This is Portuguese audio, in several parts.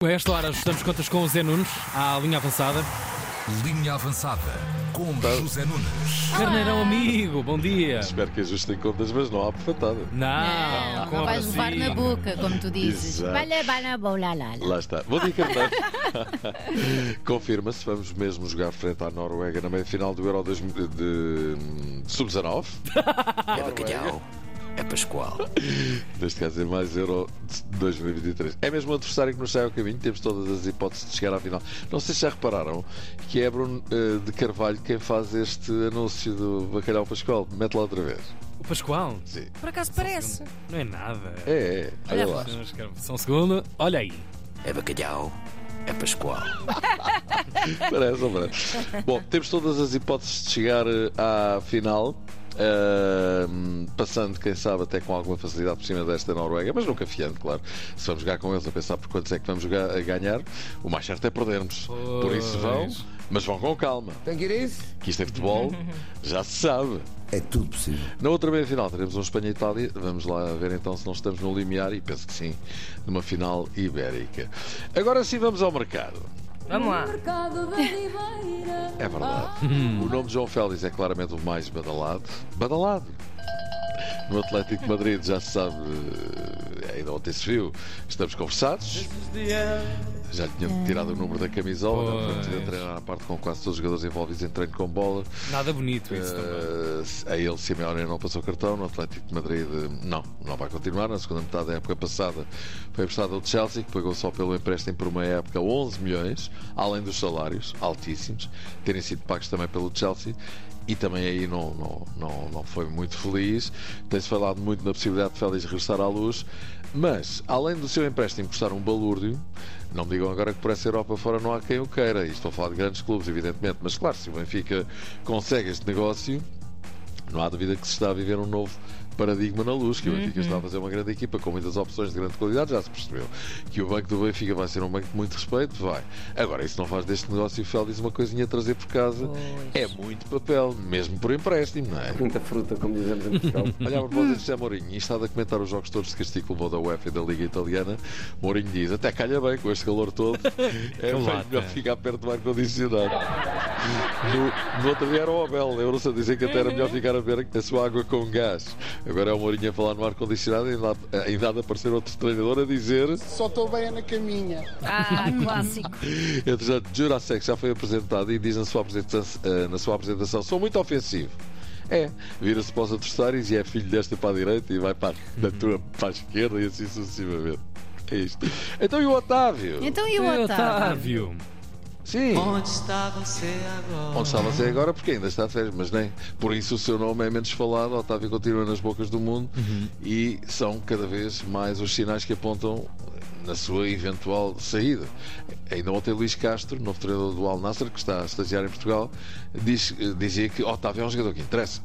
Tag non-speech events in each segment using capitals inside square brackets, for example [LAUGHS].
A esta hora ajustamos contas com o Zé Nunes, à linha avançada. Linha avançada com José Nunes. Carneirão amigo, bom dia. Espero que ajustem contas, mas não há porfatada. Não, Não, com não vais levar na boca, como tu dizes. Exato. Vai levar na bola, lá, lá. Lá está. Bom dia, Carneiro. [LAUGHS] Confirma-se, vamos mesmo jogar frente à Noruega na meia-final do Euro 2000 de, de, de Sub-19. [LAUGHS] É bacalhau, é Pascoal. Neste caso é mais Euro de 2023. É mesmo o adversário que nos sai ao caminho, temos todas as hipóteses de chegar à final. Não sei se já repararam que é Bruno eh, de Carvalho quem faz este anúncio do Bacalhau Pascoal. Mete lá outra vez. O Pascoal? Sim. Por acaso parece. Não é nada. É, é. Olha lá. Só um segundo, olha aí. É bacalhau, é Pascoal. [LAUGHS] Parece, não parece? Bom, temos todas as hipóteses de chegar eh, à final. Ahm, passando, quem sabe, até com alguma facilidade por cima desta Noruega, mas nunca fiando, claro. Se vamos jogar com eles a pensar por quantos é que vamos jogar, a ganhar, o mais certo é perdermos. Por isso vão, Pois. mas vão com calma. It is? Que isto é futebol, [LAUGHS] já se sabe. É tudo possível. Na outra meia-final teremos um Espanha e Itália. Vamos lá ver então se não estamos no limiar, e penso que sim, numa final ibérica. Agora sim vamos ao mercado. Vamos lá. É verdade. O nome de João Félix é claramente o mais badalado. Badalado! No Atlético de Madrid já se sabe, eh, ainda ontem se viu, estamos conversados. Já tinham tirado o número da camisola, Pois. portanto, a treinar à parte com quase todos os jogadores envolvidos em treino com bola. Nada bonito isso também. Eh, a ele, Simeone não passou cartão. No Atlético de Madrid, eh, não, não vai continuar. Na segunda metade da época passada, foi emprestado ao Chelsea, que pagou só pelo empréstimo por uma época 11 milhões, além dos salários altíssimos, terem sido pagos também pelo Chelsea. E também aí não, não, não, não foi muito feliz. Tem-se falado muito na possibilidade de Félix regressar à luz. Mas, além do seu empréstimo custar um balúrdio, não me digam agora que por essa Europa fora não há quem o queira. E estou a falar de grandes clubes, evidentemente. Mas, claro, se o Benfica consegue este negócio, não há dúvida que se está a viver um novo paradigma na luz, que o Benfica está a fazer uma grande equipa com muitas opções de grande qualidade, já se percebeu. Que o banco do Benfica vai ser um banco de muito respeito, vai. Agora, isso não faz deste negócio o Félix uma coisinha a trazer por casa. É muito papel, mesmo por empréstimo, não é? Muita fruta, como dizemos em Portugal. [LAUGHS] Olha, a propósito de José Mourinho, e está a comentar os jogos todos de castigo que levou da UEFA e da Liga Italiana. Mourinho diz: até calha bem com este calor todo, [LAUGHS] é melhor ficar perto do ar-condicionado. No, no outro dia era o Abel, lembram-se a dizer que até era melhor ficar a ver a sua água com gás. Agora é o Mourinho a falar no ar-condicionado e ainda, há- ainda há de aparecer outro treinador a dizer: Só estou bem na caminha. Ah, clássico. [LAUGHS] Entretanto, Jurassic já foi apresentado e diz na sua apresentação, eh, na sua apresentação sou muito ofensivo. É, vira-se para os adversários e é filho desta para a direita e vai para, da tua para a esquerda e assim sucessivamente. É isto. Então e o Otávio? Então e o Ei, Otávio? Sim. Onde está você agora? Onde está você agora? Porque ainda está de férias, mas nem. Por isso o seu nome é menos falado. Otávio continua nas bocas do mundo e são cada vez mais os sinais que apontam na sua eventual saída. Ainda ontem Luís Castro, novo treinador do Al Nasser, que está a estagiar em Portugal, diz- dizia que Otávio é um jogador que interessa.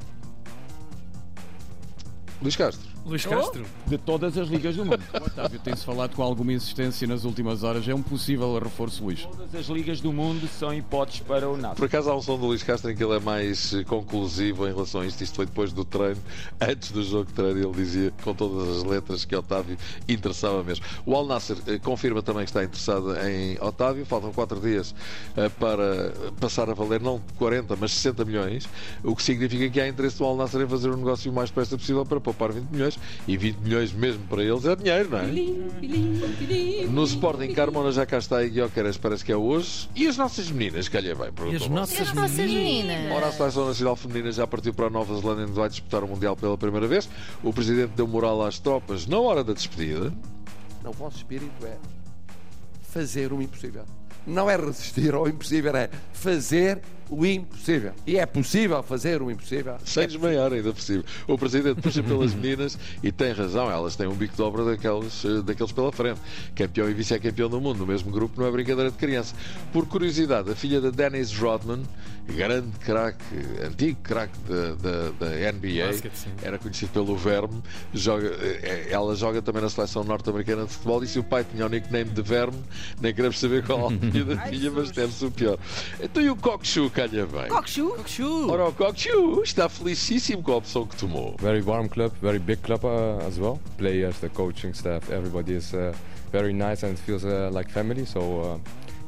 Luís Castro. Luís Castro. de todas as ligas do mundo. O Otávio tem-se falado com alguma insistência nas últimas horas. É um possível reforço, Luís. Todas as ligas do mundo são hipóteses para o NATO. Por acaso há um som do Luís Castro em que ele é mais eh, conclusivo em relação a isto. Isto foi depois do treino, [LAUGHS] antes do jogo de treino, ele dizia com todas as letras que Otávio interessava mesmo. O Al Nasser eh, confirma também que está interessado em Otávio. Faltam 4 dias eh, para passar a valer não 40, mas 60 milhões, o que significa que há interesse do Al Nasser em fazer o negócio o mais depressa possível para poupar 20 milhões. E 20 milhões mesmo para eles é dinheiro, não é? No Sporting, Carmona já cá está e Guioqueras parece que é hoje. E as nossas meninas, calha bem, E as perguntou E nossas as nossas meninas. meninas? Ora, a Seleção Nacional Feminina já partiu para a Nova Zelândia onde vai disputar o Mundial pela primeira vez. O Presidente deu moral às tropas na hora da despedida. O vosso espírito é fazer o impossível. Não é resistir ao impossível, é fazer o impossível. E é possível fazer o impossível. Sem desmaiar, ainda cima. O Presidente puxa pelas meninas e tem razão, elas têm um bico de obra daqueles, eh, daqueles pela frente. Campeão e vice-campeão do mundo no mesmo grupo não é brincadeira de criança. Por curiosidade, a filha da Dennis Rodman, grande craque, antigo craque da, da, da NBA, Basket, era conhecido pelo Verme, joga, eh, ela joga também na seleção norte-americana de futebol e se o pai tinha o nickname de Verme, nem queremos saber qual a [LAUGHS] da filha, mas deve-se o pior. Então e o Cockshoe calha bem? Cockchu. Ora, o Cockshoe está felicíssimo com a opção que tomou. very warm club, very big club uh, as well. Players, the coaching staff, everybody is uh, very nice and feels uh, like family. So uh,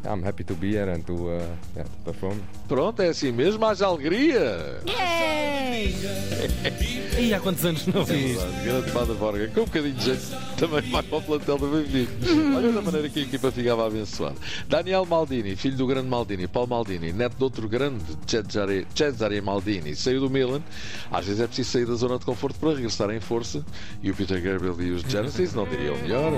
I'm happy to be here and to, uh, yeah, to perform. Pronto, é assim mesmo, haja alegria. E há quantos anos não vi isto? Grande Borga, com um bocadinho de jeito também vai para o plantel do Benfica. Olha da maneira que a equipa ficava abençoada. Daniel Maldini, filho do grande Maldini, Paulo Maldini, neto de outro grande, Cesare, Cesare Maldini, saiu do Milan. Às vezes é preciso sair da zona de conforto para regressar em força. E o Peter Gabriel e os Genesis não diriam melhor.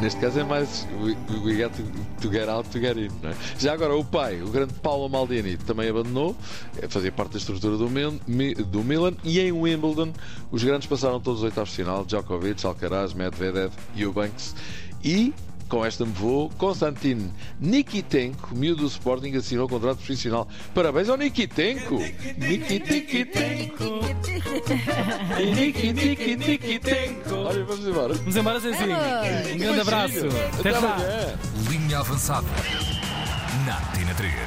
Neste caso é mais we, got to, get out to get in. É? Já agora, o pai, o grande Paulo Maldini, também abandonou, eh, fazia parte da estrutura do, do Milan. E em Wimbledon, os grandes passaram todos os oitavos de final: Djokovic, Alcaraz, Medvedev e o Banks. E. Com esta me vou, Konstantin Nikitenko, miúdo do Sporting, assinou o contrato profissional. Parabéns ao Nikitenko! Nikitenko! Nikitenko! Olha, vamos embora. Vamos embora, Zezinho. Um grande abraço. Até já. amanhã. Linha avançada. Na Tina 3.